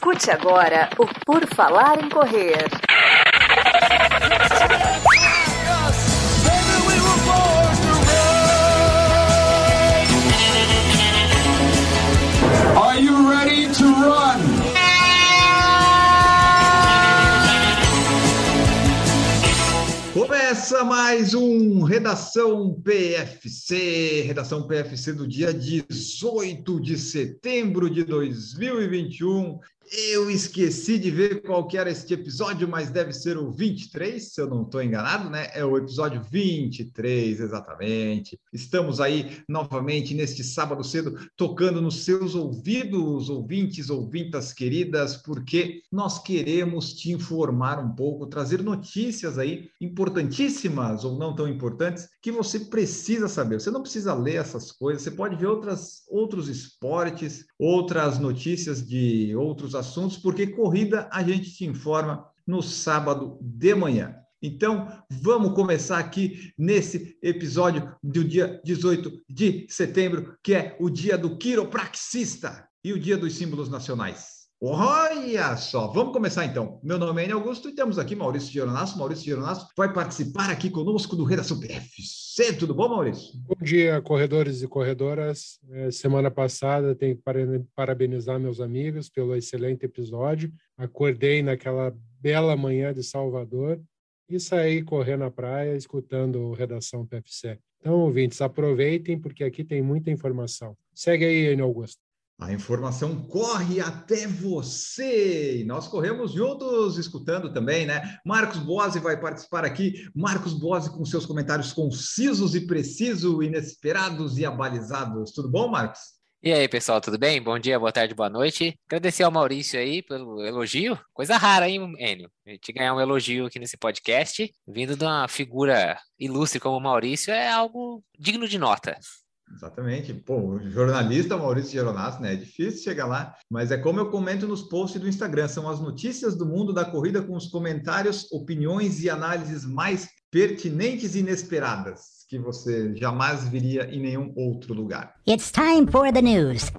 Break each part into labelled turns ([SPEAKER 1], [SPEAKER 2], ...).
[SPEAKER 1] Escute agora o Por Falar em Correr.
[SPEAKER 2] Are you ready to run?
[SPEAKER 3] Começa mais um Redação PFC, Redação PFC do dia 18 de setembro de 2021. Eu esqueci de ver qual que era este episódio, mas deve ser o 23, se eu não estou enganado, né? É o episódio 23, exatamente. Estamos aí novamente neste sábado cedo, tocando nos seus ouvidos, ouvintes, ouvintas queridas, porque nós queremos te informar um pouco, trazer notícias aí importantíssimas ou não tão importantes que você precisa saber. Você não precisa ler essas coisas, você pode ver outras, outros esportes, outras notícias de outros assuntos, porque corrida a gente te informa no sábado de manhã. Então, vamos começar aqui nesse episódio do dia 18 de setembro, que é o dia do quiropraxista e o dia dos símbolos nacionais. Olha só, vamos começar então. Meu nome é Enio Augusto e temos aqui Maurício Geronasso. Maurício Geronasso vai participar aqui conosco do Redação PFC. Tudo bom, Maurício?
[SPEAKER 4] Bom dia, corredores e corredoras. É, semana passada tenho que parabenizar meus amigos pelo excelente episódio. Acordei naquela bela manhã de Salvador e saí correr na praia escutando o Redação PFC. Então, ouvintes, aproveitem porque aqui tem muita informação. Segue aí, Enio Augusto.
[SPEAKER 3] A informação corre até você. E nós corremos juntos, escutando também, né? Marcos Bose vai participar aqui. Marcos Bose com seus comentários concisos e precisos, inesperados e abalizados. Tudo bom, Marcos?
[SPEAKER 5] E aí, pessoal, tudo bem? Bom dia, boa tarde, boa noite. Agradecer ao Maurício aí pelo elogio. Coisa rara, hein, Enio? A gente ganhar um elogio aqui nesse podcast, vindo de uma figura ilustre como o Maurício, é algo digno de nota.
[SPEAKER 3] Exatamente. Pô, jornalista Maurício Geronasso, né? É difícil chegar lá, mas é como eu comento nos posts do Instagram, são as notícias do mundo da corrida com os comentários, opiniões e análises mais pertinentes e inesperadas que você jamais viria em nenhum outro lugar.
[SPEAKER 6] It's time for the news.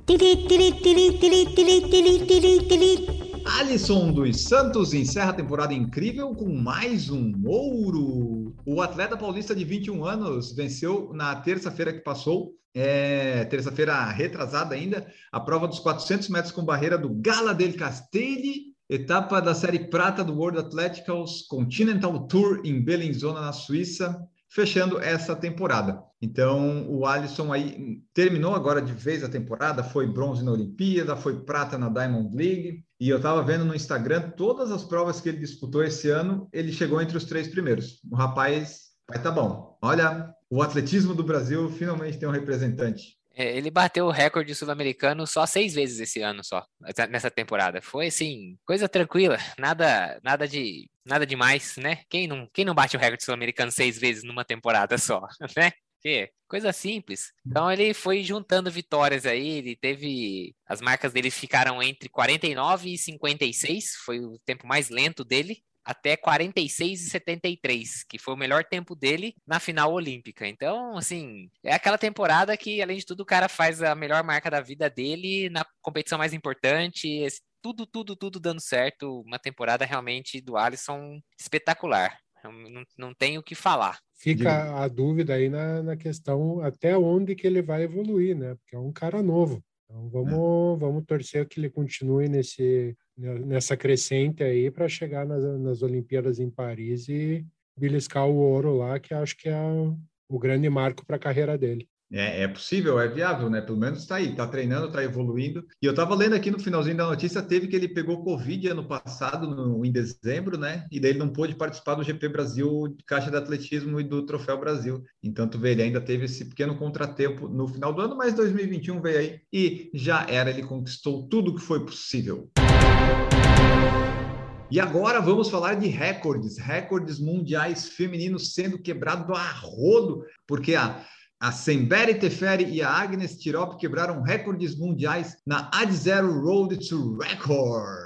[SPEAKER 3] Alisson dos Santos encerra a temporada incrível com mais um ouro. O atleta paulista de 21 anos venceu na terça-feira que passou é, terça-feira retrasada ainda, a prova dos 400 metros com barreira do Gala del Castelli, etapa da série prata do World Athletics Continental Tour em Bellinzona, na Suíça, fechando essa temporada. Então, o Alisson aí terminou agora de vez a temporada, foi bronze na Olimpíada, foi prata na Diamond League, e eu estava vendo no Instagram todas as provas que ele disputou esse ano, ele chegou entre os três primeiros. O rapaz vai tá bom. Olha, o atletismo do Brasil finalmente tem um representante.
[SPEAKER 5] É, ele bateu o recorde sul-americano só seis vezes esse ano só, nessa temporada. Foi assim, coisa tranquila, nada, nada de, nada demais, né? Quem não, quem não bate o recorde sul-americano seis vezes numa temporada só, né? Que coisa simples. Então ele foi juntando vitórias aí, ele teve as marcas dele ficaram entre 49 e 56, foi o tempo mais lento dele até 46 e 73, que foi o melhor tempo dele na final olímpica. Então, assim, é aquela temporada que, além de tudo, o cara faz a melhor marca da vida dele na competição mais importante. Tudo, tudo, tudo dando certo. Uma temporada realmente do Alisson espetacular. Não, não tenho o que falar.
[SPEAKER 4] Fica a dúvida aí na, na questão até onde que ele vai evoluir, né? Porque é um cara novo. Então vamos, é. vamos torcer que ele continue nesse, nessa crescente aí para chegar nas, nas Olimpíadas em Paris e beliscar o ouro lá, que acho que é o grande marco para a carreira dele.
[SPEAKER 3] É, é, possível, é viável, né? Pelo menos está aí, está treinando, está evoluindo. E eu estava lendo aqui no finalzinho da notícia, teve que ele pegou Covid ano passado, no, em dezembro, né? E daí ele não pôde participar do GP Brasil de Caixa de Atletismo e do Troféu Brasil. Então, tu vê, ele ainda teve esse pequeno contratempo no final do ano, mas 2021 veio aí e já era, ele conquistou tudo que foi possível. E agora vamos falar de recordes, recordes mundiais femininos sendo quebrados a rodo, porque a a Sembere Teferi e a Agnes Tirop quebraram recordes mundiais na Ad Zero Road to Records.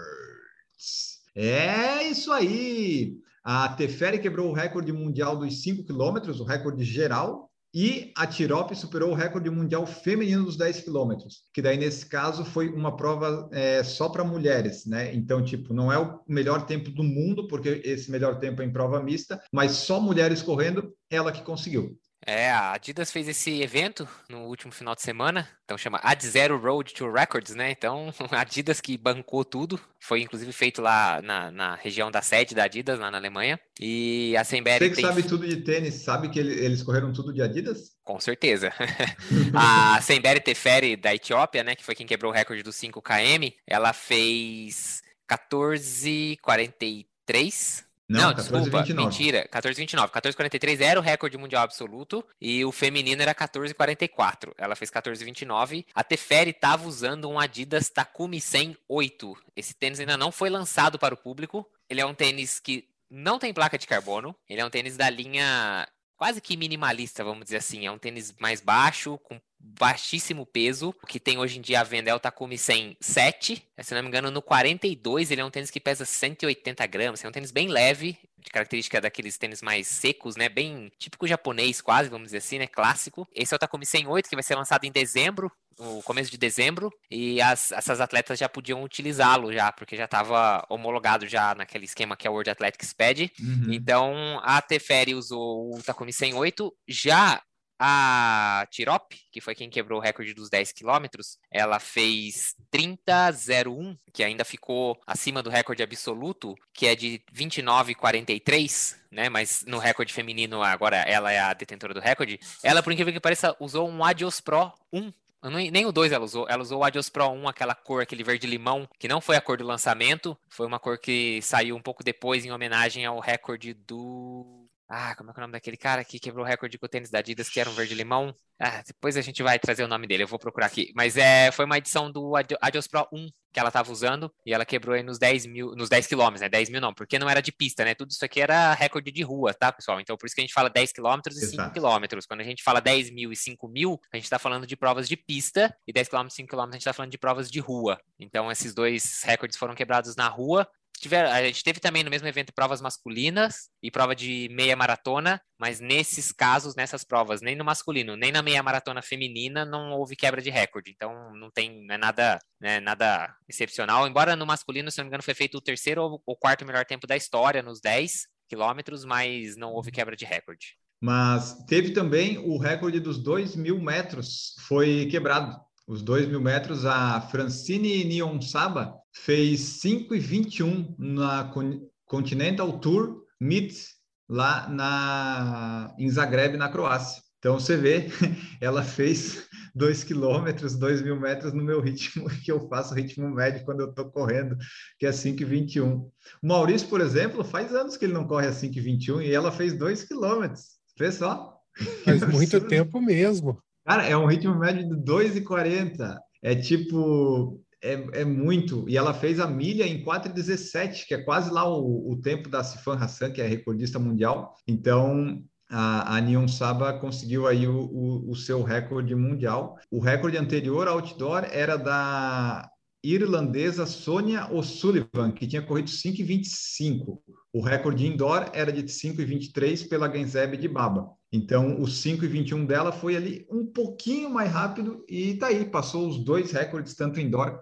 [SPEAKER 3] É isso aí! A Teferi quebrou o recorde mundial dos 5 quilômetros, o recorde geral, E a Tirop superou o recorde mundial feminino dos 10 quilômetros, que daí nesse caso foi uma prova é, só para mulheres, né? Então, tipo, não é o melhor tempo do mundo, porque esse melhor tempo é em prova mista, mas só mulheres correndo, ela que conseguiu.
[SPEAKER 5] É, a Adidas fez esse evento no último final de semana, então chama Ad Zero Road to Records, né? Então, a Adidas que bancou tudo, foi inclusive feito lá na, na região da sede da Adidas, lá na Alemanha. E a Semberry
[SPEAKER 3] Você que
[SPEAKER 5] tem...
[SPEAKER 3] sabe tudo de tênis, sabe que ele- eles correram tudo de Adidas?
[SPEAKER 5] Com certeza. a Semberry Teferi da Etiópia, né, que foi quem quebrou o recorde do 5km, ela fez 14:43
[SPEAKER 3] Não,
[SPEAKER 5] desculpa,
[SPEAKER 3] 14,29.
[SPEAKER 5] mentira, 14,29. 14,43 era o recorde mundial absoluto e o feminino era 14,44. Ela fez 14,29. A Teferi estava usando um Adidas Takumi 100 8. Esse tênis ainda não foi lançado para o público. Ele é um tênis que não tem placa de carbono. Ele é um tênis da linha quase que minimalista, vamos dizer assim. É um tênis mais baixo, com baixíssimo peso. O que tem hoje em dia à venda é o Takumi 100 7. Se não me engano, no 42 ele é um tênis que pesa 180 gramas. É um tênis bem leve, de característica daqueles tênis mais secos, né? Bem típico japonês, quase, vamos dizer assim, né? Clássico. Esse é o Takumi 108, que vai ser lançado em dezembro, no começo de dezembro, e as- essas atletas já podiam utilizá-lo já, porque já estava homologado já naquele esquema que é o World Athletics Pad.
[SPEAKER 3] Uhum.
[SPEAKER 5] Então, a Teferi usou o Takumi 108, já a Tirop, que foi quem quebrou o recorde dos 10 quilômetros, ela fez 30,01, que ainda ficou acima do recorde absoluto, que é de 29,43, né? Mas no recorde feminino, agora ela é a detentora do recorde. Ela, por incrível que pareça, usou um Adios Pro 1. Eu não- Nem o 2 ela usou. Ela usou o Adios Pro 1, aquela cor, aquele verde-limão, que não foi a cor do lançamento. Foi uma cor que saiu um pouco depois em homenagem ao recorde do. Ah, como é que é o nome daquele cara que quebrou o recorde com o tênis da Adidas, que era um verde-limão? Ah, depois a gente vai trazer o nome dele, eu vou procurar aqui. Mas é, foi uma edição do Adi- Adios Pro 1 que ela estava usando e ela quebrou aí nos 10 mil, nos 10 quilômetros, né? 10 mil não, porque não era de pista, né? Tudo isso aqui era recorde de rua, tá, pessoal? Então por isso que a gente fala 10 quilômetros e 5
[SPEAKER 3] Exato.
[SPEAKER 5] quilômetros. Quando a gente fala 10 mil e 5 mil, a gente tá falando de provas de pista e 10 quilômetros e 5 quilômetros a gente tá falando de provas de rua. Então esses dois recordes foram quebrados na rua. A gente teve também no mesmo evento provas masculinas e prova de meia maratona, mas nesses casos, nessas provas, nem no masculino, nem na meia maratona feminina, não houve quebra de recorde. Então não tem não é nada, né, nada excepcional. Embora no masculino, se não me engano, foi feito o terceiro ou o quarto melhor tempo da história nos 10 quilômetros, mas não houve quebra de recorde.
[SPEAKER 3] Mas teve também o recorde dos 2 mil metros, foi quebrado. Os 2 mil metros, a Francine Nionsaba fez 5,21 na Con- Continental Tour Meet lá na, em Zagreb, na Croácia. Então você vê, ela fez 2 quilômetros, 2 mil metros no meu ritmo, que eu faço ritmo médio quando eu estou correndo, que é 5,21. O Maurício, por exemplo, faz anos que ele não corre a 5,21 e ela fez 2 quilômetros. Vê só.
[SPEAKER 4] Faz muito tempo mesmo.
[SPEAKER 3] Cara, é um ritmo médio de 2,40. É tipo. É, é muito. E ela fez a milha em 4,17, que é quase lá o, o tempo da Sifan Hassan, que é recordista mundial. Então, a, a Neon Saba conseguiu aí o, o, o seu recorde mundial. O recorde anterior outdoor era da irlandesa Sonia O'Sullivan, que tinha corrido 5,25. O recorde indoor era de 5,23 pela Genzeb de Baba. Então, o 5,21 dela foi ali um pouquinho mais rápido e tá aí, passou os dois recordes, tanto indoor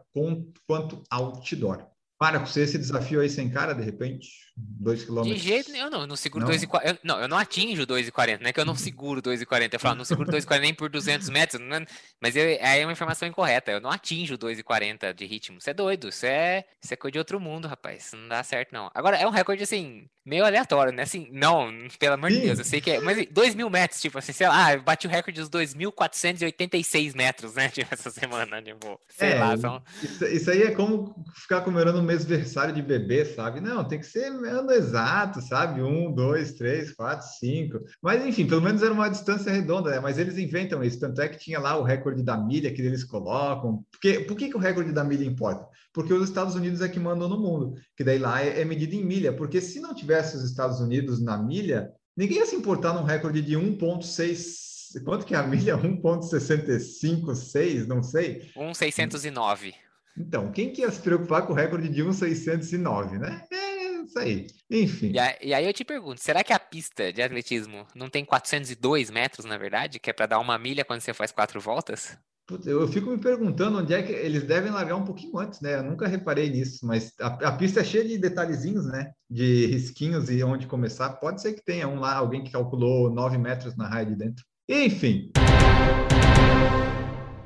[SPEAKER 3] quanto outdoor. Você esse desafio aí sem cara, de repente, dois
[SPEAKER 5] De
[SPEAKER 3] quilômetros.
[SPEAKER 5] jeito nenhum, não. Eu não seguro
[SPEAKER 3] Não?
[SPEAKER 5] 2,40. eu- Não, eu não atinjo 2,40. Não é que eu não seguro 2,40. Eu falo, não seguro 2,40 nem por 200 metros. não é- Mas eu, aí é uma informação incorreta. Eu não atinjo 2,40 de ritmo. Isso é doido. Isso é, isso é coisa de outro mundo, rapaz. Isso não dá certo, não. Agora, é um recorde, assim, meio aleatório, né? Assim, não, pelo amor de. Deus. Eu sei que é. Mas 2 mil metros, tipo assim, sei lá, eu bati o recorde dos 2.486 metros, né? Tipo, essa semana. Tipo, sei
[SPEAKER 3] É,
[SPEAKER 5] lá. São,
[SPEAKER 3] Isso, isso aí é como ficar comemorando o mêsversário de bebê, sabe? Não, tem que ser ano exato, sabe? Um, dois, três, quatro, cinco. Mas, enfim, pelo menos era uma distância redonda, né? Mas eles inventam isso. Tanto é que tinha lá o recorde da milha que eles colocam. Porque, por que, que o recorde da milha importa? Porque os Estados Unidos é que mandam no mundo. Que daí lá é, é em milha. Porque se não tivesse os Estados Unidos na milha, ninguém ia se importar num recorde de 1,6. Quanto que é a milha? 1,656? Não sei.
[SPEAKER 5] 1,609.
[SPEAKER 3] Então, quem que ia se preocupar com o recorde de 1,609, né? É, isso aí. Enfim.
[SPEAKER 5] E aí, e aí eu te pergunto, será que a pista de atletismo não tem 402 metros, na verdade, que é para dar uma milha quando você faz quatro voltas?
[SPEAKER 3] Eu fico me perguntando onde é que eles devem largar um pouquinho antes, né? Eu nunca reparei nisso, mas a, a pista é cheia de detalhezinhos, né? De risquinhos e onde começar. Pode ser que tenha um lá, alguém que calculou 9 metros na raia de dentro. Enfim.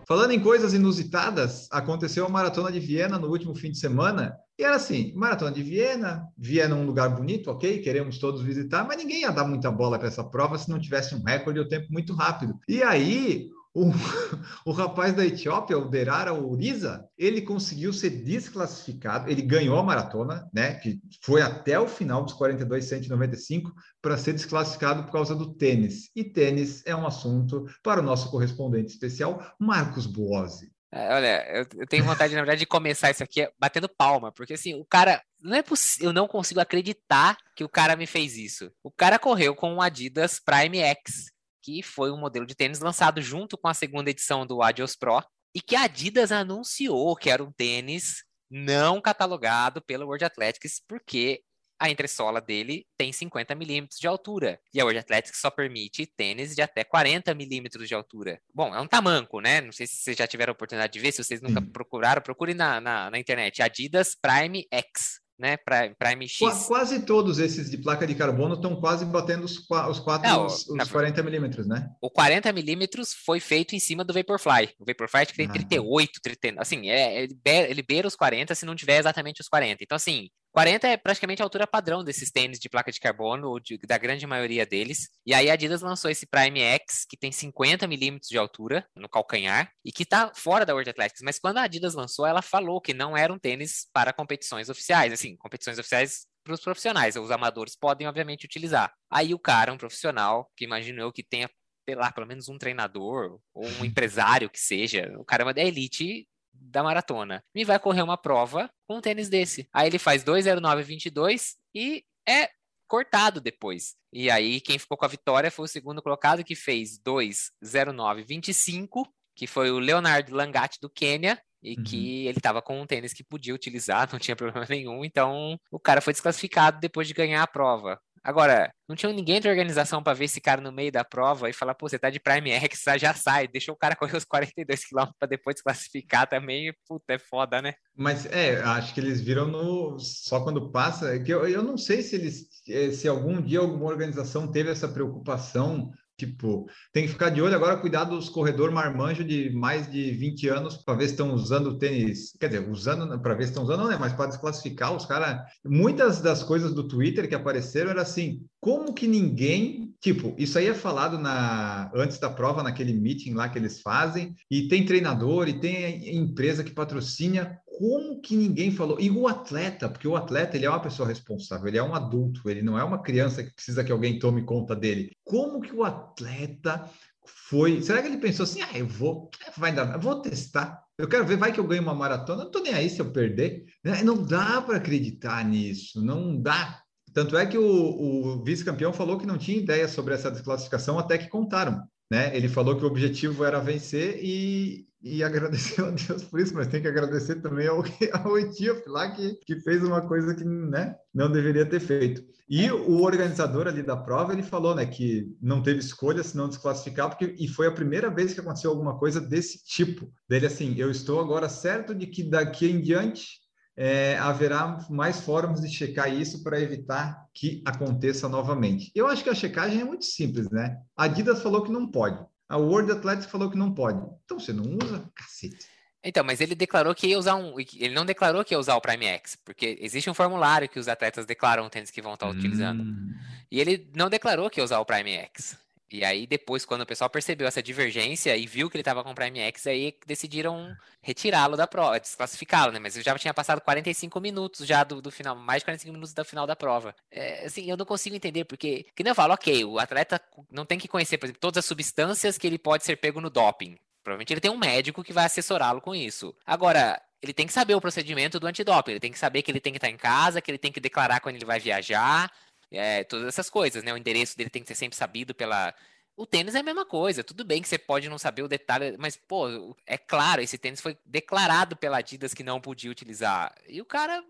[SPEAKER 3] Falando em coisas inusitadas, aconteceu a Maratona de Viena no último fim de semana. E era assim, Maratona de Viena, Viena é um lugar bonito, ok, queremos todos visitar, mas ninguém ia dar muita bola para essa prova se não tivesse um recorde ou tempo muito rápido. E aí, o, o rapaz da Etiópia, o Derara Uriza, ele conseguiu ser desclassificado, ele ganhou a maratona, né, que foi até o final dos 42,195 para ser desclassificado por causa do tênis. E tênis é um assunto para o nosso correspondente especial, Marcos Buozzi.
[SPEAKER 5] É, olha, eu tenho vontade, na verdade, de começar isso aqui batendo palma, porque assim, o cara. Não é possível, eu não consigo acreditar que o cara me fez isso. O cara correu com um Adidas Prime X, que foi um modelo de tênis lançado junto com a segunda edição do Adios Pro, e que a Adidas anunciou que era um tênis não catalogado pela World Athletics, porque a entressola dele tem 50 milímetros de altura. E a World Athletics só permite tênis de até 40 milímetros de altura. Bom, é um tamanco, né? Não sei se vocês já tiveram a oportunidade de ver, se vocês nunca procuraram, procure na, na, na internet. Adidas Prime X, né? Prime, Prime X.
[SPEAKER 3] Qua- Quase todos esses de placa de carbono estão quase batendo os, os quatro,
[SPEAKER 5] Não,
[SPEAKER 3] os, os 40 milímetros, né?
[SPEAKER 5] O 40 milímetros foi feito em cima do Vaporfly. O Vaporfly acho que tem
[SPEAKER 3] Ah.
[SPEAKER 5] 38, 30, assim, é, ele, be- ele beira os 40 se não tiver exatamente os 40. Então, assim, 40 é praticamente a altura padrão desses tênis de placa de carbono, ou de- da grande maioria deles. E aí a Adidas lançou esse Prime X, que tem 50 milímetros de altura no calcanhar, e que tá fora da World Athletics. Mas quando a Adidas lançou, ela falou que não era um tênis para competições oficiais. Assim, competições oficiais para os profissionais. Os amadores podem, obviamente, utilizar. Aí o cara, um profissional, que imagino eu que tenha sei lá, pelo menos um treinador ou um empresário que seja, o cara é da elite da maratona, me vai correr uma prova com um tênis desse. Aí ele faz 2,09,22 e é cortado depois. E aí quem ficou com a vitória foi o segundo colocado que fez 2,09,25, que foi o Leonard Langatti do Quênia, e
[SPEAKER 3] Uhum.
[SPEAKER 5] que ele estava com um tênis que podia utilizar, não tinha problema nenhum, então o cara foi desclassificado depois de ganhar a prova. Agora, não tinha ninguém da organização para ver esse cara no meio da prova e falar, pô, você tá de Prime X, já sai, deixa o cara correr os 42 km para depois desclassificar também, puta, é foda, né?
[SPEAKER 3] Mas é, acho que eles viram no só quando passa. é Que eu, eu não sei se eles, eh, se algum dia alguma organização teve essa preocupação. Tipo, tem que ficar de olho agora, cuidar dos corredor marmanjo de mais de 20 anos para ver se estão usando o tênis. Quer dizer, usando para ver se estão usando, não, né? Mas para desclassificar os caras. Muitas das coisas do Twitter que apareceram era assim: como que ninguém. Tipo, isso aí é falado na antes da prova, naquele meeting lá que eles fazem, e tem treinador e tem empresa que patrocina como que ninguém falou? E o atleta, porque o atleta ele é uma pessoa responsável, ele é um adulto, ele não é uma criança que precisa que alguém tome conta dele. Como que o atleta foi? Será que ele pensou assim? Ah, eu vou, vai dar, eu vou testar. Eu quero ver, vai que eu ganho uma maratona, não tô nem aí se eu perder. Né? Não dá para acreditar nisso, não dá. Tanto é que o, o vice-campeão falou que não tinha ideia sobre essa desclassificação até que contaram. Né? Ele falou que o objetivo era vencer e, e agradeceu a Deus por isso, mas tem que agradecer também ao, ao Etíope lá que, que fez uma coisa que né, não deveria ter feito. E o organizador ali da prova, ele falou né, que não teve escolha se não desclassificar, porque, e foi a primeira vez que aconteceu alguma coisa desse tipo. Dele assim, eu estou agora certo de que daqui em diante é, haverá mais fóruns de checar isso para evitar que aconteça novamente. Eu acho que a checagem é muito simples, né? A Adidas falou que não pode. A World Athletics falou que não pode. Então você não usa? Cacete.
[SPEAKER 5] Então, mas ele declarou que ia usar um. Ele não declarou que ia usar o Prime X, porque existe um formulário que os atletas declaram o tênis que vão estar utilizando.
[SPEAKER 3] Hum.
[SPEAKER 5] E ele não declarou que ia usar o Prime X. E aí, depois, quando o pessoal percebeu essa divergência e viu que ele estava com o Prime X, aí decidiram retirá-lo da prova, desclassificá-lo, né? Mas eu já tinha passado 45 minutos já do, do final, mais de 45 minutos do final da prova. É, assim, eu não consigo entender, porque, que nem eu falo, ok, o atleta não tem que conhecer, por exemplo, todas as substâncias que ele pode ser pego no doping. Provavelmente ele tem um médico que vai assessorá-lo com isso. Agora, ele tem que saber o procedimento do antidoping, ele tem que saber que ele tem que estar em casa, que ele tem que declarar quando ele vai viajar, é, todas essas coisas, né? O endereço dele tem que ser sempre sabido pela. O tênis é a mesma coisa. Tudo bem que você pode não saber o detalhe, mas, pô, é claro, esse tênis foi declarado pela Adidas que não podia utilizar. E o cara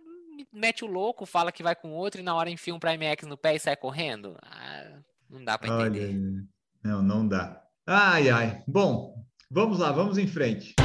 [SPEAKER 5] mete o louco, fala que vai com outro e na hora enfia um Prime X no pé e sai correndo. Ah, não dá para entender.
[SPEAKER 3] Olha, não, não dá. Ai, ai. Bom, vamos lá, vamos em frente.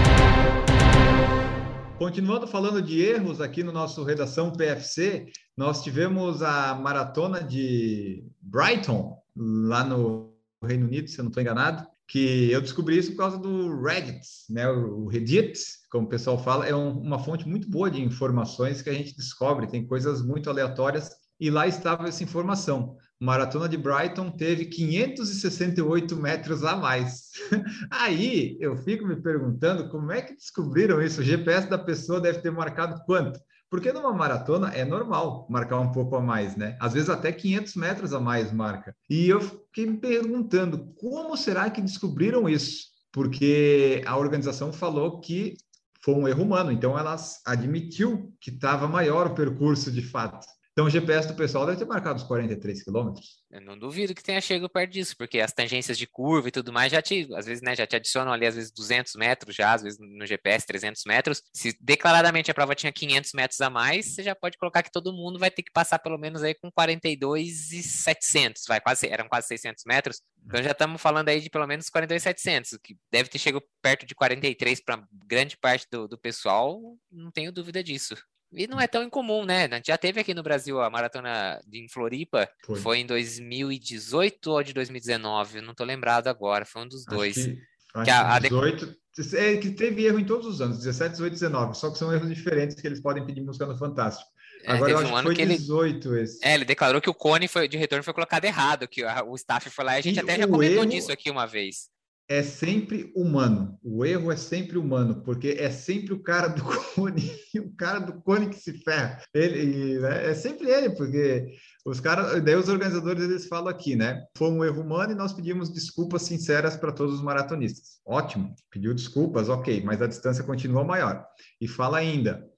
[SPEAKER 3] Continuando falando de erros aqui no nosso redação PFC, nós tivemos a maratona de Brighton, lá no Reino Unido, se eu não estou enganado, que eu descobri isso por causa do Reddit, né? O Reddit, como o pessoal fala, é um, uma fonte muito boa de informações que a gente descobre, tem coisas muito aleatórias, e lá estava essa informação. Maratona de Brighton teve 568 metros a mais. Aí eu fico me perguntando como é que descobriram isso. O GPS da pessoa deve ter marcado quanto? Porque numa maratona é normal marcar um pouco a mais, né? Às vezes até 500 metros a mais marca. E eu fiquei me perguntando como será que descobriram isso? Porque a organização falou que foi um erro humano, então ela admitiu que estava maior o percurso de fato. Então o GPS do pessoal deve ter marcado os 43 quilômetros.
[SPEAKER 5] Eu não duvido que tenha chegado perto disso, porque as tangências de curva e tudo mais já te, às vezes, né, já te adicionam ali, às vezes, 200 metros já, às vezes no GPS 300 metros. Se declaradamente a prova tinha 500 metros a mais, você já pode colocar que todo mundo vai ter que passar pelo menos aí com 42 e 700, vai, quase, eram quase 600 metros. Então já estamos falando aí de pelo menos 42,700, que deve ter chegado perto de 43 para grande parte do, do pessoal, não tenho dúvida disso. E não é tão incomum, né? A gente já teve aqui no Brasil a maratona de Floripa, foi. foi em 2018 ou de 2019, eu não tô lembrado agora, foi um dos dois. Acho que,
[SPEAKER 3] acho que a, 18, é que teve erro em todos os anos, 17, 18, 19, só que são erros diferentes que eles podem pedir música no Fantástico. É, agora acho um que foi que 18
[SPEAKER 5] ele,
[SPEAKER 3] esse.
[SPEAKER 5] É, ele declarou que o cone foi, de retorno foi colocado errado, que o staff foi lá e a gente e até já comentou erro... disso aqui uma vez
[SPEAKER 3] é sempre humano. O erro é sempre humano, porque é sempre o cara do cone, o cara do cone que se ferra. Ele, né? É sempre ele, porque os caras, daí os organizadores eles falam aqui, né? Foi um erro humano e nós pedimos desculpas sinceras para todos os maratonistas. Ótimo, pediu desculpas, ok, mas a distância continua maior. E fala ainda,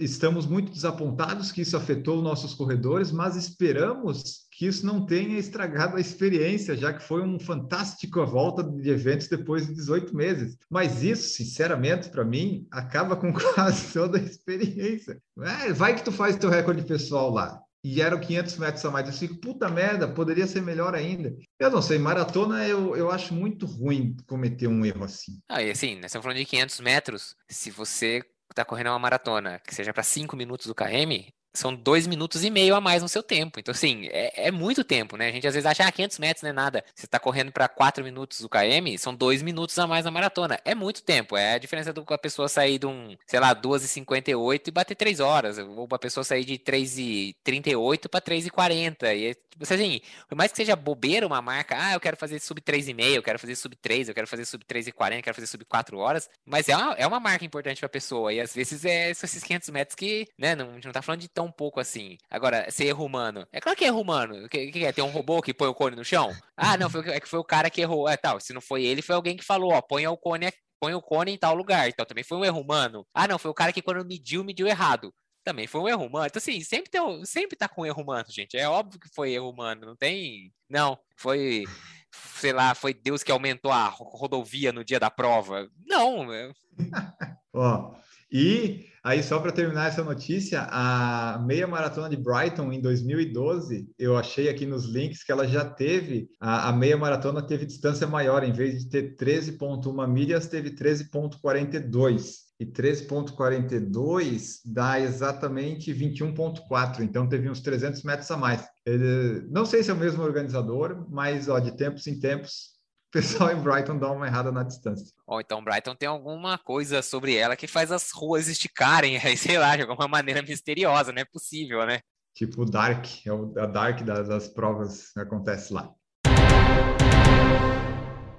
[SPEAKER 3] estamos muito desapontados que isso afetou nossos corredores, mas esperamos que isso não tenha estragado a experiência, já que foi um fantástico volta de eventos depois de 18 meses. Mas isso, sinceramente, para mim, acaba com quase toda a experiência. É, vai que tu faz teu recorde pessoal lá. E eram 500 metros a mais. Eu fico, puta merda, poderia ser melhor ainda. Eu não sei, maratona eu, eu acho muito ruim cometer um erro assim.
[SPEAKER 5] Ah, e assim, nós estamos falando de 500 metros. Se você está correndo uma maratona que seja para 5 minutos do KM, são dois minutos e meio a mais no seu tempo. Então, assim, é, é muito tempo, né? A gente às vezes acha, ah, 500 metros não é nada. Você está correndo para 4 minutos do KM, são dois minutos a mais na maratona. É muito tempo. É a diferença do a pessoa sair de um, sei lá, 2h58 e bater 3 horas. Ou a pessoa sair de 3h38 para 3h40. E, tipo assim, por mais que seja bobeira uma marca, ah, eu quero fazer sub 3,5, eu quero fazer sub 3, eu quero fazer sub 3,40, eu quero fazer sub 4 horas. Mas é uma, é uma marca importante para a pessoa. E às vezes é esses 500 metros que, né, não, a gente não tá falando de tão tão pouco assim. Agora, ser erro humano. É claro que é erro humano. O que, que é? Tem um robô que põe o cone no chão? Ah, não, foi, é que foi o cara que errou. É tal. Se não foi ele, foi alguém que falou, ó, põe o cone põe o cone em tal lugar. Então também foi um erro humano. Ah, não, foi o cara que quando mediu, mediu errado. Também foi um erro humano. Então, assim, sempre, tem, sempre tá com erro humano, gente. É óbvio que foi erro humano. Não tem. Não, foi. Sei lá, foi Deus que aumentou a rodovia no dia da prova. Não.
[SPEAKER 3] Ó, e aí, só para terminar essa notícia, a meia maratona de Brighton em 2012, eu achei aqui nos links que ela já teve, a, a meia maratona teve distância maior, em vez de ter 13,1 milhas, teve 13,42. E 13,42 dá exatamente 21,4, então teve uns 300 metros a mais. Ele, não sei se é o mesmo organizador, mas ó, de tempos em tempos pessoal em Brighton dá uma errada na distância.
[SPEAKER 5] Ou então Brighton tem alguma coisa sobre ela que faz as ruas esticarem, sei lá, de alguma maneira misteriosa, não é possível, né?
[SPEAKER 3] Tipo o Dark, é o a Dark das, das provas que acontece lá.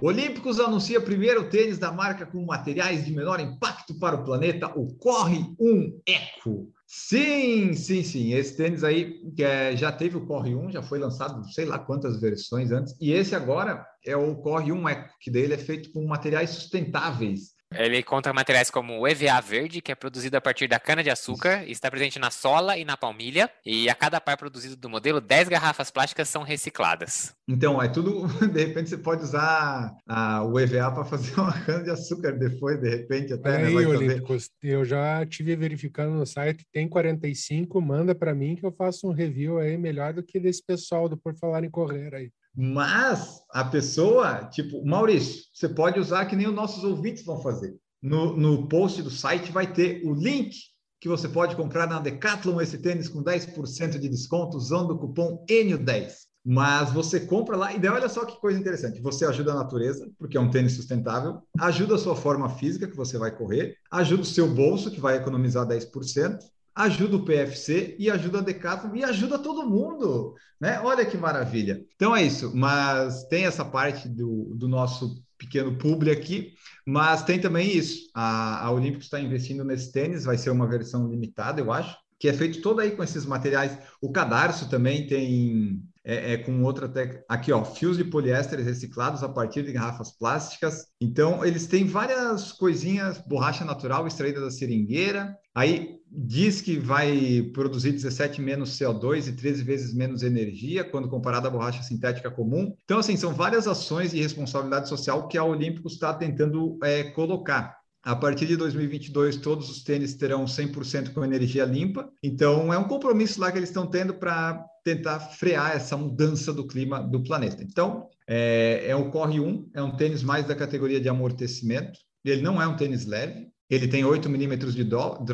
[SPEAKER 3] Olímpicos anuncia primeiro tênis da marca com materiais de menor impacto para o planeta, o Corre 1 Eco. Sim, sim, sim. Esse tênis aí é, já teve o Corre 1, já foi lançado sei lá quantas versões antes. E esse agora é o Corre 1 Eco, que dele é feito com materiais sustentáveis.
[SPEAKER 5] Ele conta materiais como o EVA verde, que é produzido a partir da cana-de-açúcar, está presente na sola e na palmilha, e a cada par produzido do modelo, 10 garrafas plásticas são recicladas.
[SPEAKER 3] Então, é tudo. De repente, você pode usar a, o EVA para fazer uma cana-de-açúcar depois, de repente, até. Né,
[SPEAKER 4] aí,
[SPEAKER 3] saber.
[SPEAKER 4] Olímpicos, eu já tive verificando no site, tem 45, manda para mim que eu faço um review aí melhor do que desse pessoal do Por Falar em Correr aí.
[SPEAKER 3] Mas a pessoa, tipo, Maurício, você pode usar que nem os nossos ouvintes vão fazer. No, no post do site vai ter o link que você pode comprar na Decathlon esse tênis com 10% de desconto usando o cupom N10. Mas você compra lá, e daí olha só que coisa interessante. Você ajuda a natureza, porque é um tênis sustentável, ajuda a sua forma física, que você vai correr, ajuda o seu bolso, que vai economizar 10%, ajuda o PFC e ajuda a Decathlon e ajuda todo mundo, né? Olha que maravilha. Então é isso, mas tem essa parte do, do nosso pequeno publi aqui, mas tem também isso. A, a Olímpicos está investindo nesse tênis, vai ser uma versão limitada, eu acho, que é feito todo aí com esses materiais. O cadarço também tem é, é, com outra técnica. Aqui, ó, fios de poliéster reciclados a partir de garrafas plásticas. Então, eles têm várias coisinhas, borracha natural extraída da seringueira. Aí diz que vai produzir 17 menos CO2 e 13 vezes menos energia quando comparado à borracha sintética comum. Então, assim, são várias ações de responsabilidade social que a Olímpicos está tentando é, colocar. A partir de 2022, todos os tênis terão 100% com energia limpa. Então, é um compromisso lá que eles estão tendo para tentar frear essa mudança do clima do planeta. Então, é, é o Corre 1, é um tênis mais da categoria de amortecimento. Ele não é um tênis leve, ele tem 8 milímetros de drop,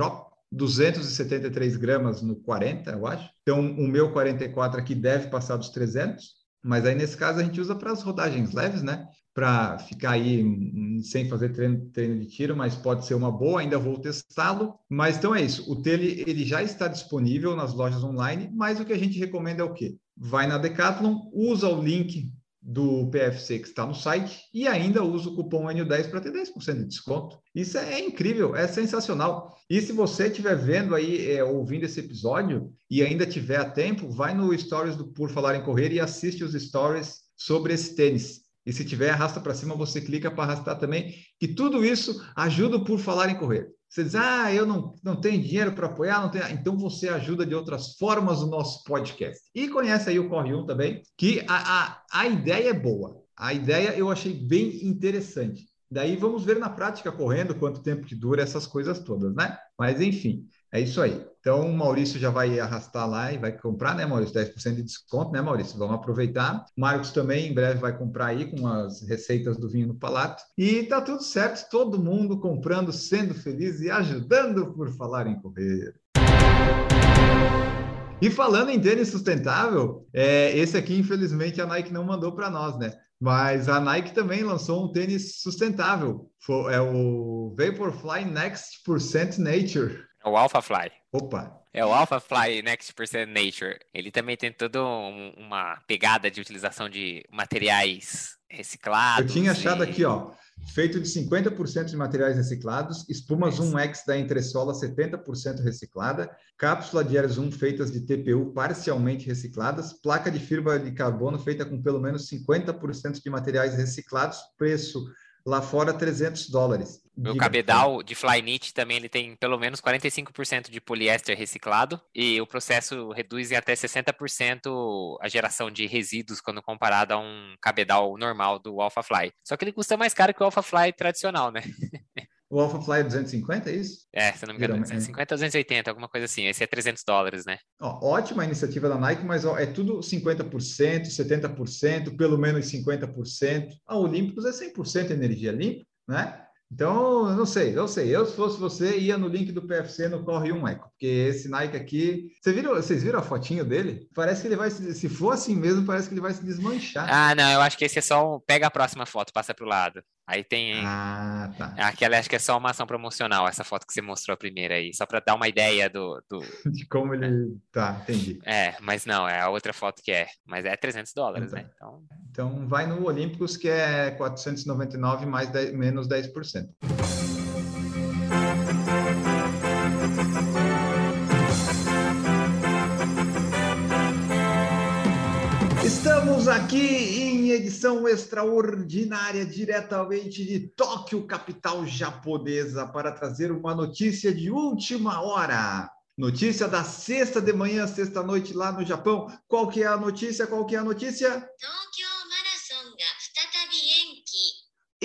[SPEAKER 3] 273 gramas no 40, eu acho. Então, o meu 44 aqui deve passar dos 300, mas aí nesse caso a gente usa para as rodagens leves, né? Para ficar aí hum, sem fazer treino, treino de tiro, mas pode ser uma boa, ainda vou testá-lo. Mas então é isso, o Tele ele já está disponível nas lojas online, mas o que a gente recomenda é o quê? Vai na Decathlon, usa o link do PFC que está no site e ainda usa o cupom N10 para ter 10% de desconto. Isso é incrível, é sensacional. E se você estiver vendo aí, é, ouvindo esse episódio e ainda tiver a tempo, vai no Stories do Por Falar em Correr e assiste os stories sobre esse tênis. E se tiver, arrasta para cima, você clica para arrastar também, que tudo isso ajuda Por Falar em Correr. Você diz, ah, eu não, não tenho dinheiro para apoiar, não tenho... então você ajuda de outras formas o nosso podcast. E conhece aí o Corre 1 também, que a, a, a ideia é boa. A ideia eu achei bem interessante. Daí vamos ver na prática correndo quanto tempo que dura essas coisas todas, né? Mas enfim, é isso aí. Então, o Maurício já vai arrastar lá e vai comprar, né, Maurício? 10% de desconto, né, Maurício? Vamos aproveitar. Marcos também em breve vai comprar aí com as receitas do vinho no palato. E tá tudo certo, todo mundo comprando, sendo feliz e ajudando por falar em correr. E falando em tênis sustentável, é, esse aqui, infelizmente, a Nike não mandou para nós, né? Mas a Nike também lançou um tênis sustentável. Foi, é o Vaporfly Next Percent Nature.
[SPEAKER 5] É o Alpha Fly.
[SPEAKER 3] Opa!
[SPEAKER 5] É o Alpha Fly Next Percent Nature. Ele também tem toda um, uma pegada de utilização de materiais reciclados.
[SPEAKER 3] Eu tinha achado
[SPEAKER 5] e...
[SPEAKER 3] aqui, ó, feito de 50% de materiais reciclados, espuma Zoom X da entressola 70% reciclada, cápsula de Air Zoom feitas de TPU parcialmente recicladas, placa de fibra de carbono feita com pelo menos 50% de materiais reciclados, preço lá fora 300 dólares.
[SPEAKER 5] O cabedal de Flyknit também ele tem pelo menos 45% de poliéster reciclado e o processo reduz em até 60% a geração de resíduos quando comparado a um cabedal normal do Alpha Fly. Só que ele custa mais caro que o Alpha Fly tradicional, né?
[SPEAKER 3] O Alpha Fly é 250, é isso?
[SPEAKER 5] É, se não me engano, 250 ou 280, alguma coisa assim. Esse é 300 dólares, né?
[SPEAKER 3] Ó, ótima iniciativa da Nike, mas ó, é tudo 50%, 70%, pelo menos 50%. A Olímpicos é 100% energia limpa, né? Então, não sei, eu sei. Eu, se fosse você, ia no link do PFC no Corre 1 Eco, porque esse Nike aqui. Você viram, vocês viram a fotinho dele? Parece que ele vai se. Se for assim mesmo, parece que ele vai se desmanchar.
[SPEAKER 5] Ah, não, eu acho que esse é só um. Pega a próxima foto, passa para o lado. Aí tem.
[SPEAKER 3] Ah, tá.
[SPEAKER 5] Aquela acho que é só uma ação promocional, essa foto que você mostrou a primeira aí, só para dar uma ideia do, do.
[SPEAKER 3] De como ele. Tá, entendi.
[SPEAKER 5] É, mas não, é a outra foto que é. Mas é 300 dólares,
[SPEAKER 3] Então.
[SPEAKER 5] né? Então.
[SPEAKER 3] Então, vai no Olímpicos, que é 499 mais 10, menos 10%. Estamos aqui em edição extraordinária diretamente de Tóquio, capital japonesa, para trazer uma notícia de última hora. Notícia da sexta de manhã, sexta noite lá no Japão. Qual que é a notícia? Qual que é a notícia?
[SPEAKER 7] 東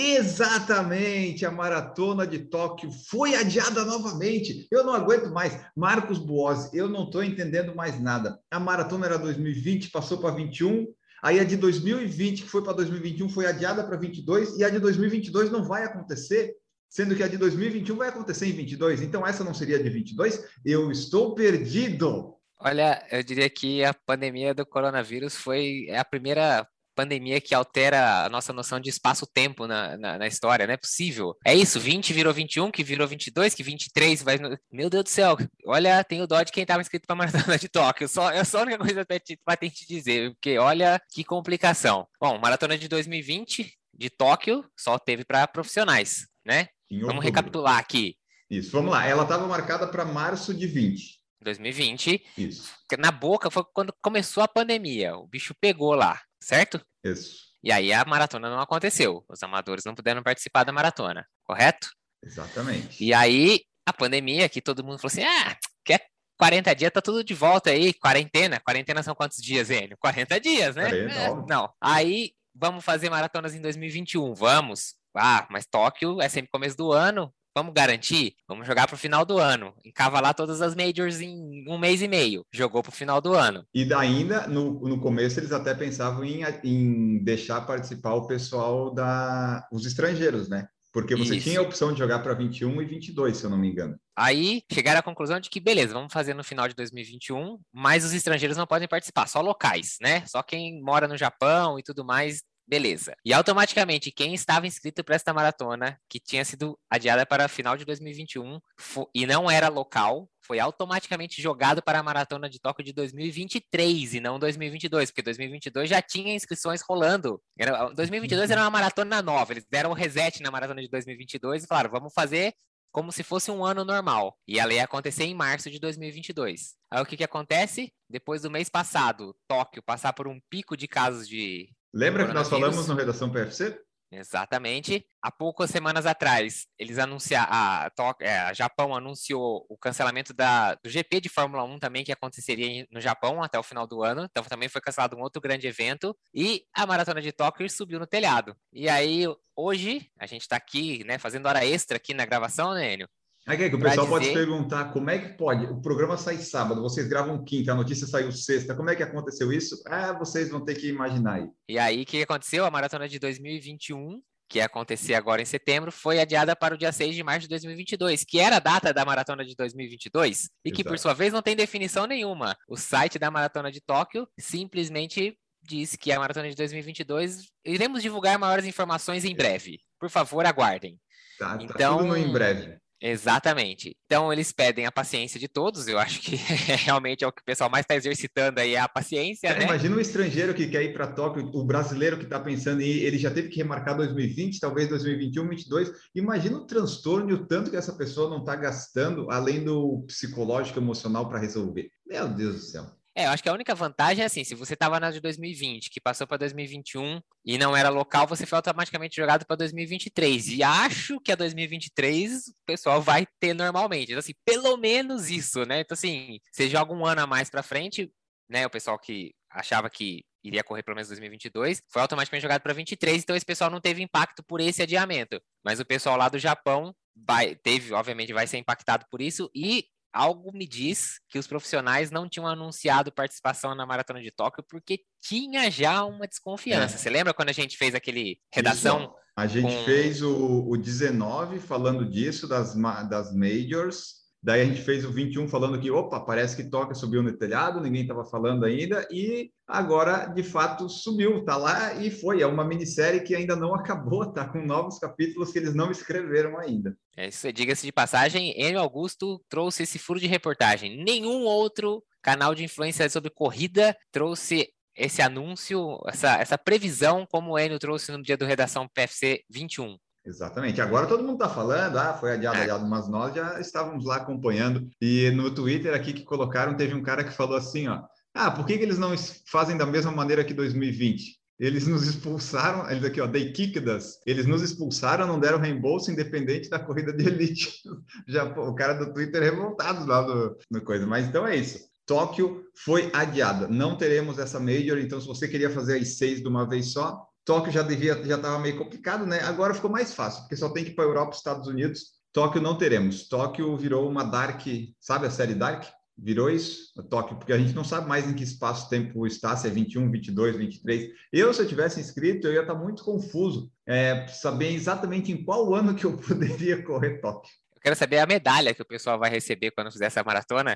[SPEAKER 3] Exatamente, a maratona de Tóquio foi adiada novamente. Eu não aguento mais. Marcos Boas, eu não estou entendendo mais nada. A maratona era 2020, passou para 21. Aí a de 2020, que foi para 2021, foi adiada para 22. E a de 2022 não vai acontecer, sendo que a de 2021 vai acontecer em 22. Então essa não seria a de 22? Eu estou perdido.
[SPEAKER 5] Olha, eu diria que a pandemia do coronavírus foi é a primeira pandemia que altera a nossa noção de espaço-tempo na, na, na história, não é possível. É isso, 20 virou 21, que virou 22, que 23 vai... Meu Deus do céu, olha, tem o dó de quem estava inscrito para a Maratona de Tóquio, só, é só a única coisa para te, pra te dizer, porque olha que complicação. Bom, Maratona de 2020 de Tóquio só teve para profissionais, né? Vamos recapitular aqui.
[SPEAKER 3] Isso, vamos lá. Ela estava marcada para março de 20.
[SPEAKER 5] 2020,
[SPEAKER 3] Isso,
[SPEAKER 5] na boca foi quando começou a pandemia, o bicho pegou lá, certo?
[SPEAKER 3] isso.
[SPEAKER 5] E aí a maratona não aconteceu. Os amadores não puderam participar da maratona, correto?
[SPEAKER 3] Exatamente.
[SPEAKER 5] E aí a pandemia, que todo mundo falou assim: ah, quer 40 dias, tá tudo de volta aí. Quarentena. Quarentena são quantos dias, Enio? 40 dias, né?
[SPEAKER 3] 40,
[SPEAKER 5] É, não. Aí vamos fazer maratonas em 2021. Vamos. Ah, mas Tóquio é sempre começo do ano. Vamos garantir? Vamos jogar pro final do ano. Encavalar todas as majors em um mês e meio. Jogou pro final do ano.
[SPEAKER 3] E ainda, no, no começo, eles até pensavam em, em deixar participar o pessoal da os estrangeiros, né? Porque você
[SPEAKER 5] Isso.
[SPEAKER 3] tinha a opção de jogar para 21 e 22, se eu não me engano.
[SPEAKER 5] Aí chegaram à conclusão de que, beleza, vamos fazer no final de 2021, mas os estrangeiros não podem participar, só locais, né? Só quem mora no Japão e tudo mais, beleza. E automaticamente, quem estava inscrito para esta maratona, que tinha sido adiada para final de 2021 fo- e não era local, foi automaticamente jogado para a maratona de Tóquio de 2023 e não 2022, porque 2022 já tinha inscrições rolando. Era, 2022 era uma maratona nova, eles deram um reset na maratona de 2022 e falaram, vamos fazer como se fosse um ano normal. E ela ia acontecer em março de 2022. Aí o que, que acontece? Depois do mês passado, Tóquio passar por um pico de casos de.
[SPEAKER 3] Lembra que nós falamos no Redação PFC?
[SPEAKER 5] Exatamente. Há poucas semanas atrás, eles anunciaram. A, é, a Japão anunciou o cancelamento da, do GP de Fórmula 1 também, que aconteceria no Japão até o final do ano. Então também foi cancelado um outro grande evento. E a maratona de Tóquio subiu no telhado. E aí, hoje, a gente está aqui, né, fazendo hora extra aqui na gravação, né, Enio?
[SPEAKER 3] Aí que o pessoal pode se
[SPEAKER 5] dizer-
[SPEAKER 3] perguntar como é que pode. O programa sai sábado, vocês gravam quinta, a notícia saiu sexta. Como é que aconteceu isso? Ah, vocês vão ter que imaginar aí.
[SPEAKER 5] E aí, o que aconteceu? A maratona de 2021, que ia acontecer agora em setembro, foi adiada para o dia 6 de março de 2022, que era a data da maratona de 2022, e que, por
[SPEAKER 3] Exato.
[SPEAKER 5] sua vez, não tem definição nenhuma. O site da maratona de Tóquio simplesmente diz que a maratona de 2022 iremos divulgar maiores informações em breve. Por favor, aguardem.
[SPEAKER 3] Tá, tá
[SPEAKER 5] Então-
[SPEAKER 3] tudo no em breve.
[SPEAKER 5] Exatamente. Então eles pedem a paciência de todos. Eu acho que realmente é o que o pessoal mais está exercitando aí é a paciência,
[SPEAKER 3] É,
[SPEAKER 5] né?
[SPEAKER 3] Imagina um estrangeiro que quer ir para Tóquio, o brasileiro que está pensando em ir, ele já teve que remarcar 2020, talvez 2021, 2022. Imagina o transtorno e o tanto que essa pessoa não está gastando, além do psicológico, emocional para resolver. Meu Deus do céu.
[SPEAKER 5] É, eu acho que a única vantagem é assim, se você estava na de 2020, que passou para 2021 e não era local, você foi automaticamente jogado para 2023. E acho que a 2023 o pessoal vai ter normalmente. Então, assim, pelo menos isso, né? Então, assim, você joga um ano a mais para frente, né? O pessoal que achava que iria correr pelo menos 2022, foi automaticamente jogado para 23, então esse pessoal não teve impacto por esse adiamento. Mas o pessoal lá do Japão vai, teve, obviamente, vai ser impactado por isso e algo me diz que os profissionais não tinham anunciado participação na Maratona de Tóquio porque tinha já uma desconfiança.
[SPEAKER 3] É.
[SPEAKER 5] Você lembra quando a gente fez aquele redação?
[SPEAKER 3] Isso, a gente
[SPEAKER 5] com-
[SPEAKER 3] fez o, o 19 falando disso, das, das majors. Daí a gente fez o 21 falando que, opa, parece que Tóquio subiu no telhado, ninguém estava falando ainda, e agora, de fato, subiu, tá lá e foi. É uma minissérie que ainda não acabou, tá com novos capítulos que eles não escreveram ainda.
[SPEAKER 5] É diga-se de passagem, Enio Augusto trouxe esse furo de reportagem. Nenhum outro canal de influência sobre corrida trouxe esse anúncio, essa, essa previsão como o Enio trouxe no dia do Redação PFC 21.
[SPEAKER 3] Exatamente. Agora todo mundo está falando, ah, foi adiado,
[SPEAKER 5] É.
[SPEAKER 3] adiado, mas nós já estávamos lá acompanhando. E no Twitter aqui que colocaram, teve um cara que falou assim, ó, ah, por que, que eles não fazem da mesma maneira que 2020? eles nos expulsaram, eles aqui, ó, they kicked us. Eles nos expulsaram, não deram reembolso independente da corrida de elite. Já pô, o cara do Twitter revoltado lá no, no coisa. Mas então é isso. Tóquio foi adiada. Não teremos essa major, então se você queria fazer as seis de uma vez só, Tóquio já devia já estava meio complicado, né? Agora ficou mais fácil, porque só tem que ir para a Europa, Estados Unidos. Tóquio não teremos. Tóquio virou uma Dark, sabe a série Dark? Virou isso, Tóquio, porque a gente não sabe mais em que espaço-tempo está, se é 21, 22, 23. Eu, se eu tivesse inscrito, eu ia estar muito confuso, é, saber exatamente em qual ano que eu poderia correr Tóquio.
[SPEAKER 5] Quero saber a medalha que o pessoal vai receber quando fizer essa maratona.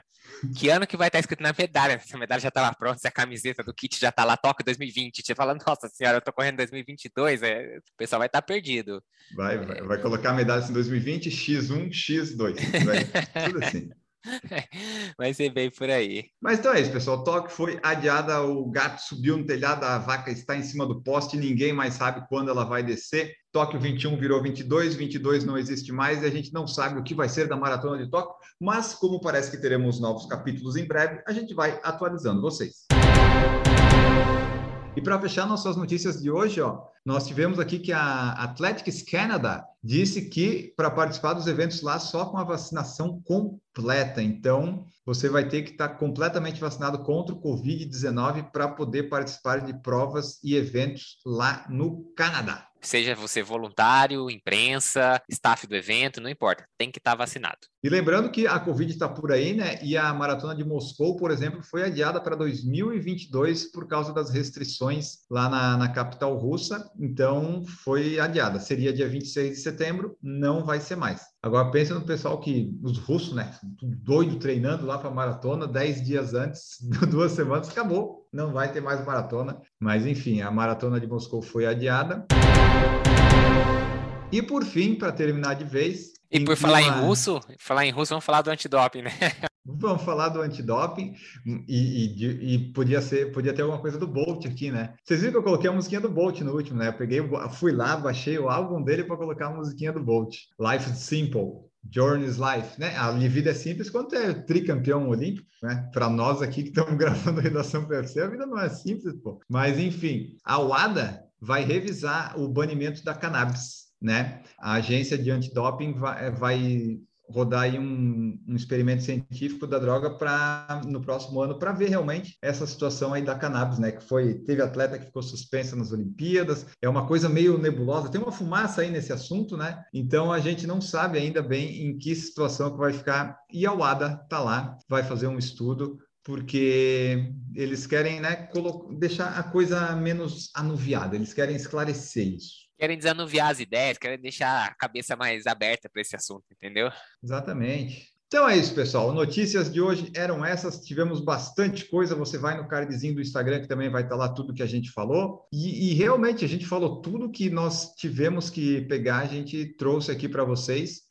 [SPEAKER 5] Que ano que vai estar escrito na medalha? Se a medalha já estava pronta, se a camiseta do kit já está lá, Tóquio 2020. Você fala, nossa senhora, eu estou correndo 2022, é... o pessoal vai estar perdido.
[SPEAKER 3] Vai, vai, vai colocar a medalha em 2020, X1, X2. Vai, tudo assim.
[SPEAKER 5] Vai ser bem por aí.
[SPEAKER 3] Mas então é isso, pessoal. Tóquio foi adiada, o gato subiu no telhado, a vaca está em cima do poste, ninguém mais sabe quando ela vai descer. Tóquio 21 virou 22, 22 não existe mais e a gente não sabe o que vai ser da maratona de Tóquio, mas como parece que teremos novos capítulos em breve, a gente vai atualizando vocês. E para fechar nossas notícias de hoje, ó, nós tivemos aqui que a Athletics Canada disse que para participar dos eventos lá só com a vacinação completa. Então, você vai ter que estar completamente vacinado contra o Covid-19 para poder participar de provas e eventos lá no Canadá.
[SPEAKER 5] Seja você voluntário, imprensa, staff do evento, não importa, tem que estar vacinado.
[SPEAKER 3] E lembrando que a Covid está por aí, né? E a maratona de Moscou, por exemplo, foi adiada para 2022 por causa das restrições lá na, na capital russa. Então, foi adiada. Seria dia 26 de setembro, não vai ser mais. Agora, pensa no pessoal que, os russos, né? Doido treinando lá para a maratona, 10 dias antes, duas semanas, acabou. Não vai ter mais maratona. Mas, enfim, a maratona de Moscou foi adiada. E por fim, para terminar de vez.
[SPEAKER 5] E por falar em russo, falar em russo, vamos falar do antidoping, né?
[SPEAKER 3] Vamos falar do antidoping e, e, e, podia ser, podia ter alguma coisa do Bolt aqui, né? Vocês viram que eu coloquei a musiquinha do Bolt no último, né? Eu peguei, fui lá, baixei o álbum dele para colocar a musiquinha do Bolt. Life is Simple. Journey's Life, né? A vida é simples quando é tricampeão olímpico, né? Para nós aqui que estamos gravando redação PFC, a vida não é simples, pô. Mas enfim, a WADA vai revisar o banimento da cannabis, né? A agência de antidoping vai, vai rodar aí um, um, experimento científico da droga para no próximo ano para ver realmente essa situação aí da cannabis, né? Que foi teve atleta que ficou suspensa nas Olimpíadas, é uma coisa meio nebulosa, tem uma fumaça aí nesse assunto, né? Então a gente não sabe ainda bem em que situação que vai ficar. E a UADA tá lá, vai fazer um estudo porque eles querem, né, deixar a coisa menos anuviada, eles querem esclarecer isso
[SPEAKER 5] querem desanuviar as ideias, querem deixar a cabeça mais aberta para esse assunto, entendeu?
[SPEAKER 3] Exatamente. Então é isso, pessoal. Notícias de hoje eram essas. Tivemos bastante coisa. Você vai no cardzinho do Instagram, que também vai estar lá tudo que a gente falou. E, e realmente a gente falou tudo que nós tivemos que pegar, a gente trouxe aqui para vocês.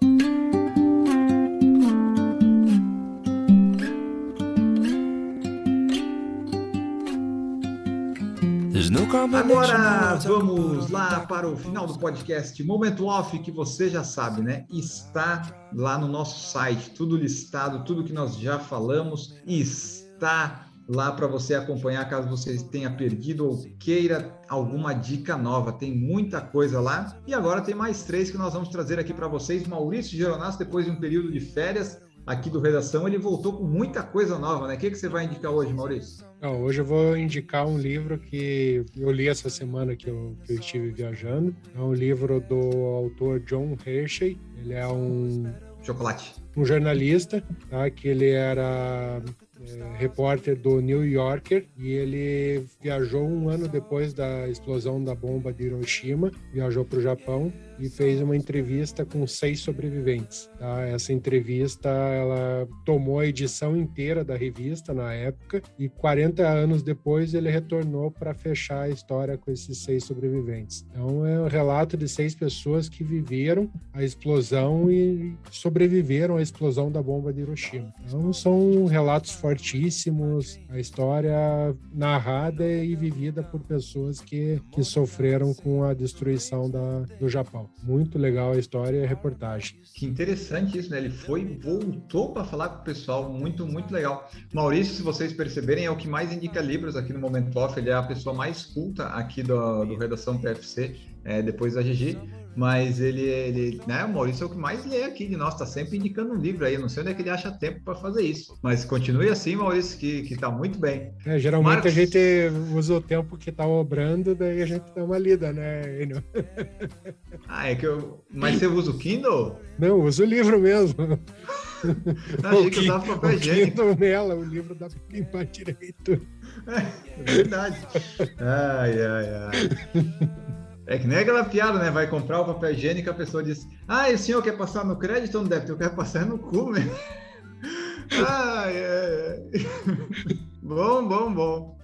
[SPEAKER 3] Agora vamos lá para o final do podcast. Momento off que você já sabe, né? Está lá no nosso site, tudo listado, tudo que nós já falamos está lá para você acompanhar caso você tenha perdido ou queira alguma dica nova. Tem muita coisa lá. E agora tem mais três que nós vamos trazer aqui para vocês. Maurício Geronasso, depois de um período de férias, aqui do Redação, ele voltou com muita coisa nova, né? O que, que você vai indicar hoje, Maurício?
[SPEAKER 4] Não, hoje eu vou indicar um livro que eu li essa semana que eu, que eu estive viajando. É um livro do autor John Hershey. Ele é um...
[SPEAKER 3] Chocolate.
[SPEAKER 4] Um jornalista, tá? Que ele era é, repórter do New Yorker e ele viajou um ano depois da explosão da bomba de Hiroshima, viajou para o Japão e fez uma entrevista com seis sobreviventes. Tá? Essa entrevista ela tomou a edição inteira da revista na época e 40 anos depois ele retornou para fechar a história com esses seis sobreviventes. Então é um relato de seis pessoas que viveram a explosão e sobreviveram à explosão da bomba de Hiroshima. Então são relatos fortíssimos, a história narrada e vivida por pessoas que, que sofreram com a destruição da, do Japão. Muito legal a história e a reportagem.
[SPEAKER 3] Que interessante isso, né? Ele foi, voltou para falar com o pessoal, muito, muito legal. Maurício, se vocês perceberem, é o que mais indica livros aqui no Momento Off, ele é a pessoa mais culta aqui do, do Redação PFC, é, depois da Gigi mas ele, ele né, o Maurício é o que mais lê aqui de nós, tá sempre indicando um livro aí, não sei onde é que ele acha tempo para fazer isso, mas continue assim, Maurício, que, que tá muito bem.
[SPEAKER 4] É, geralmente Marcos... a gente usa o tempo que tá obrando, daí a gente dá uma lida, né, Enio?
[SPEAKER 3] Ah, é que eu... Mas você usa o Kindle?
[SPEAKER 4] Não, eu uso o livro mesmo.
[SPEAKER 3] Achei o que eu tava papel higiênico.
[SPEAKER 4] Kindle nela, o livro dá pra limpar direito.
[SPEAKER 3] É, verdade. Ai, ai, ai. É que nem aquela piada, né? Vai comprar o papel higiênico, a pessoa diz: Ah, e o senhor quer passar no crédito ou no débito? Eu quero passar no cu, mesmo. Ai, é. bom, bom, bom.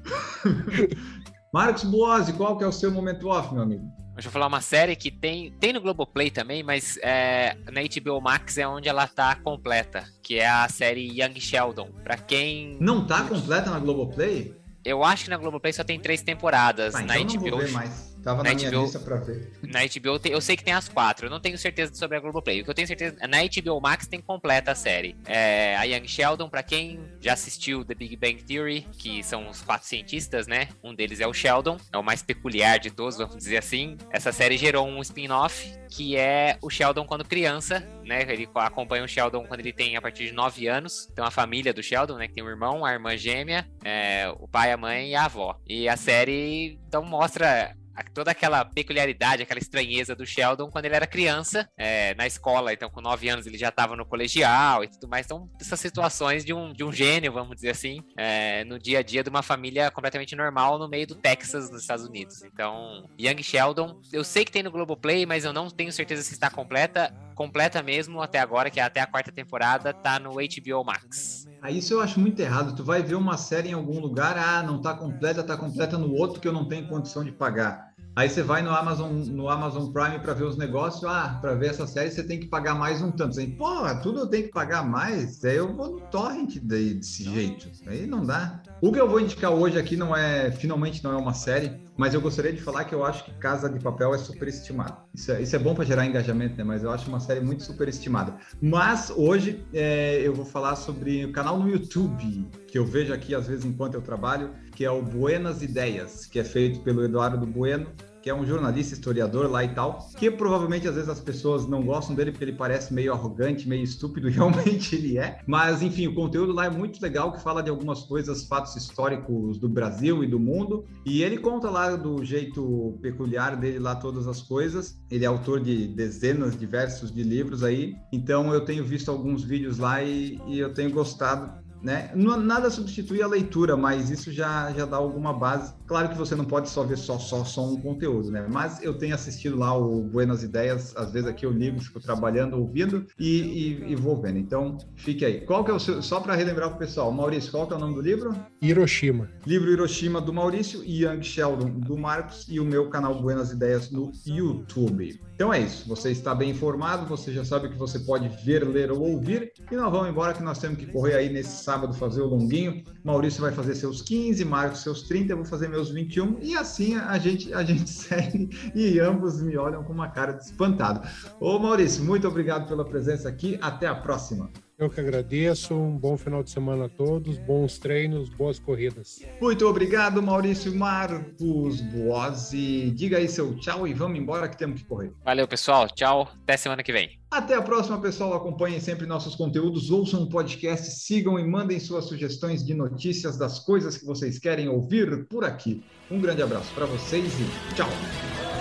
[SPEAKER 3] Marcos Boazzi, qual que é o seu momento off, meu amigo?
[SPEAKER 5] Deixa eu falar uma série que tem, tem no Globoplay também, mas é, na HBO Max é onde ela tá completa, que é a série Young Sheldon. Pra quem.
[SPEAKER 3] Não tá completa na Globoplay?
[SPEAKER 5] Eu acho que na Globoplay só tem três temporadas.
[SPEAKER 3] Ah,
[SPEAKER 5] na
[SPEAKER 3] então
[SPEAKER 5] HBO.
[SPEAKER 3] Não vou ver mais. Tava na, na minha HBO, lista pra ver.
[SPEAKER 5] Na HBO, eu sei que tem as quatro. Eu não tenho certeza sobre a Globoplay. O que eu tenho certeza na HBO Max tem completa a série. É, a Young Sheldon, para quem já assistiu The Big Bang Theory, que são os quatro cientistas, né? Um deles é o Sheldon, é o mais peculiar de todos, vamos dizer assim. Essa série gerou um spin-off que é o Sheldon quando criança, né? Ele acompanha o Sheldon quando ele tem a partir de 9 anos. Então a família do Sheldon, né? Que tem um irmão, a irmã gêmea, é, o pai, a mãe e a avó. E a série então mostra toda aquela peculiaridade, aquela estranheza do Sheldon quando ele era criança, é, na escola. Então, com 9 anos, ele já estava no colegial e tudo mais. Então, essas situações de um, de um gênio, vamos dizer assim, é, no dia a dia de uma família completamente normal no meio do Texas, nos Estados Unidos. Então, Young Sheldon, eu sei que tem no Globoplay, mas eu não tenho certeza se está completa. Completa mesmo até agora, que é até a quarta temporada, tá no HBO Max.
[SPEAKER 3] Isso eu acho muito errado. Tu vai ver uma série em algum lugar, ah, não tá completa, tá completa no outro que eu não tenho condição de pagar. Aí você vai no Amazon, no Amazon Prime para ver os negócios, ah, para ver essa série você tem que pagar mais um tanto. Assim, Pô, tudo eu tenho que pagar mais, aí eu vou no torrent daí, desse jeito. Aí não dá. O que eu vou indicar hoje aqui não é, finalmente não é uma série, mas eu gostaria de falar que eu acho que Casa de Papel é superestimado. Isso é, isso é bom para gerar engajamento, né? Mas eu acho uma série muito superestimada. Mas hoje é, eu vou falar sobre o canal no YouTube, que eu vejo aqui às vezes enquanto eu trabalho, que é o Buenas Ideias, que é feito pelo Eduardo Bueno que é um jornalista, historiador lá e tal, que provavelmente às vezes as pessoas não gostam dele porque ele parece meio arrogante, meio estúpido, e realmente ele é. Mas enfim, o conteúdo lá é muito legal, que fala de algumas coisas, fatos históricos do Brasil e do mundo, e ele conta lá do jeito peculiar dele lá todas as coisas. Ele é autor de dezenas, diversos de livros aí, então eu tenho visto alguns vídeos lá e, e eu tenho gostado né? Não, nada substitui a leitura, mas isso já, já dá alguma base. Claro que você não pode só ver só, só, só um conteúdo, né? Mas eu tenho assistido lá o Buenas Ideias, às vezes aqui eu ligo, fico trabalhando, ouvindo e, e, e vou vendo. Então, fique aí. Qual que é o seu, só para relembrar o pessoal, Maurício, qual que é o nome do livro?
[SPEAKER 4] Hiroshima.
[SPEAKER 3] Livro Hiroshima do Maurício e Young Sheldon do Marcos e o meu canal Buenas Ideias no YouTube. Então é isso. Você está bem informado, você já sabe que você pode ver, ler ou ouvir. E nós vamos embora que nós temos que correr aí nesse sábado fazer o longuinho. Maurício vai fazer seus 15, Marcos seus 30, eu vou fazer meus 21 e assim a gente a gente segue e ambos me olham com uma cara de espantado. Ô Maurício, muito obrigado pela presença aqui. Até a próxima.
[SPEAKER 4] Eu que agradeço, um bom final de semana a todos, bons treinos, boas corridas.
[SPEAKER 3] Muito obrigado, Maurício Marcos Boazzi. Diga aí seu tchau e vamos embora que temos que correr.
[SPEAKER 5] Valeu, pessoal. Tchau. Até semana que vem.
[SPEAKER 3] Até a próxima, pessoal. Acompanhem sempre nossos conteúdos, ouçam o podcast, sigam e mandem suas sugestões de notícias das coisas que vocês querem ouvir por aqui. Um grande abraço para vocês e tchau.